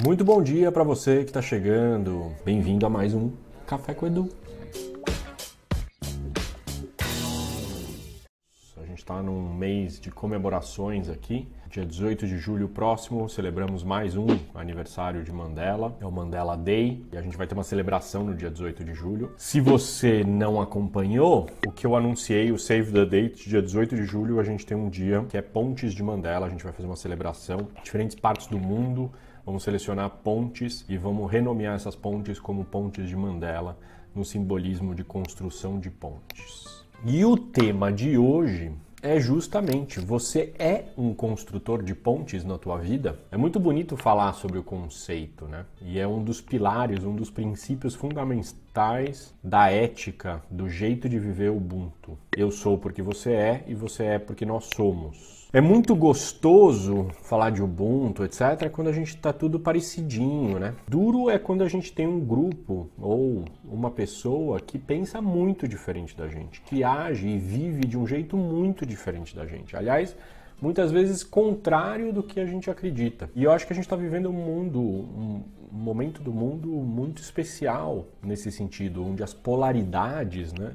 Muito bom dia para você que está chegando. Bem-vindo a mais um Café com Edu. A gente está num mês de comemorações aqui. Dia 18 de julho próximo, celebramos mais um aniversário de Mandela. É o Mandela Day e a gente vai ter uma celebração no dia 18 de julho. Se você não acompanhou, o que eu anunciei, o Save the Date, dia 18 de julho, a gente tem um dia que é Pontes de Mandela. A gente vai fazer uma celebração em diferentes partes do mundo. Vamos selecionar pontes e vamos renomear essas pontes como Pontes de Mandela, no simbolismo de construção de pontes. E o tema de hoje é justamente você é um construtor de pontes na tua vida. É muito bonito falar sobre o conceito, né? E é um dos pilares, um dos princípios fundamentais da ética, do jeito de viver Ubuntu. Eu sou porque você é e você é porque nós somos. É muito gostoso falar de Ubuntu, etc., quando a gente está tudo parecidinho, né? Duro é quando a gente tem um grupo ou uma pessoa que pensa muito diferente da gente, que age e vive de um jeito muito diferente da gente. Aliás, muitas vezes contrário do que a gente acredita. E eu acho que a gente está vivendo um mundo, um momento do mundo muito especial nesse sentido, onde as polaridades, né?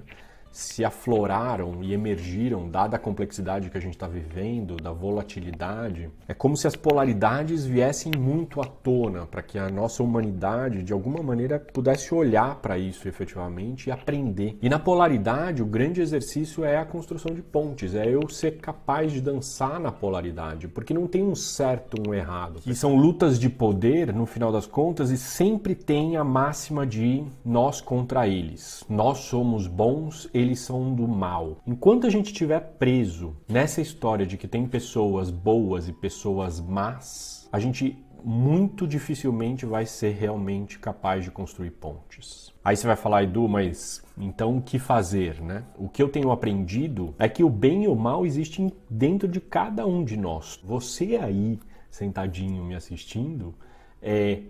Se afloraram e emergiram, dada a complexidade que a gente está vivendo, da volatilidade, é como se as polaridades viessem muito à tona para que a nossa humanidade, de alguma maneira, pudesse olhar para isso efetivamente e aprender. E na polaridade, o grande exercício é a construção de pontes, é eu ser capaz de dançar na polaridade, porque não tem um certo um errado. E são lutas de poder, no final das contas, e sempre tem a máxima de nós contra eles. Nós somos bons, eles são do mal. Enquanto a gente estiver preso nessa história de que tem pessoas boas e pessoas más, a gente muito dificilmente vai ser realmente capaz de construir pontes. Aí você vai falar, Edu, mas então o que fazer, né? O que eu tenho aprendido é que o bem e o mal existem dentro de cada um de nós. Você aí, sentadinho me assistindo, é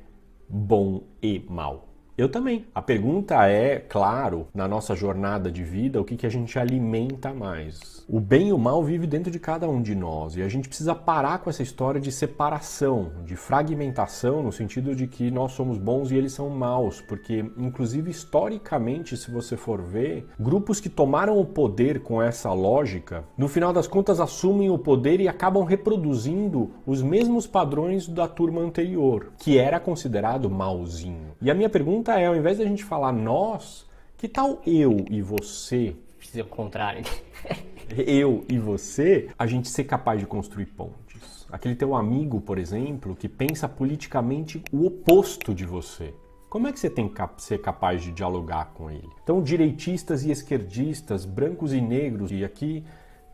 bom e mal. Eu também. A pergunta é, claro, na nossa jornada de vida, o que, que a gente alimenta mais? O bem e o mal vive dentro de cada um de nós e a gente precisa parar com essa história de separação, de fragmentação, no sentido de que nós somos bons e eles são maus, porque, inclusive, historicamente, se você for ver, grupos que tomaram o poder com essa lógica, no final das contas assumem o poder e acabam reproduzindo os mesmos padrões da turma anterior, que era considerado malzinho. E a minha pergunta pergunta é, ao invés da gente falar nós, que tal eu e você? Fiz o contrário. eu e você, a gente ser capaz de construir pontes. Aquele teu amigo, por exemplo, que pensa politicamente o oposto de você. Como é que você tem que ser capaz de dialogar com ele? Então, direitistas e esquerdistas, brancos e negros, e aqui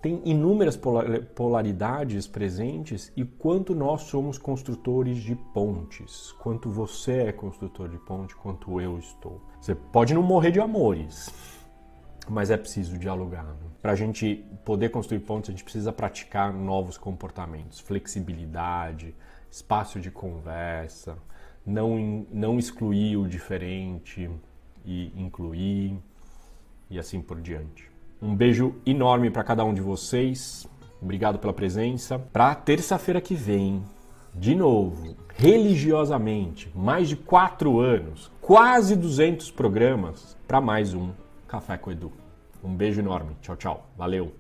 tem inúmeras polaridades presentes e quanto nós somos construtores de pontes, quanto você é construtor de ponte, quanto eu estou. Você pode não morrer de amores, mas é preciso dialogar. Né? Para a gente poder construir pontes, a gente precisa praticar novos comportamentos, flexibilidade, espaço de conversa, não, não excluir o diferente e incluir e assim por diante. Um beijo enorme para cada um de vocês. Obrigado pela presença. Para terça-feira que vem, de novo, religiosamente, mais de quatro anos, quase 200 programas para mais um Café com Edu. Um beijo enorme. Tchau, tchau. Valeu.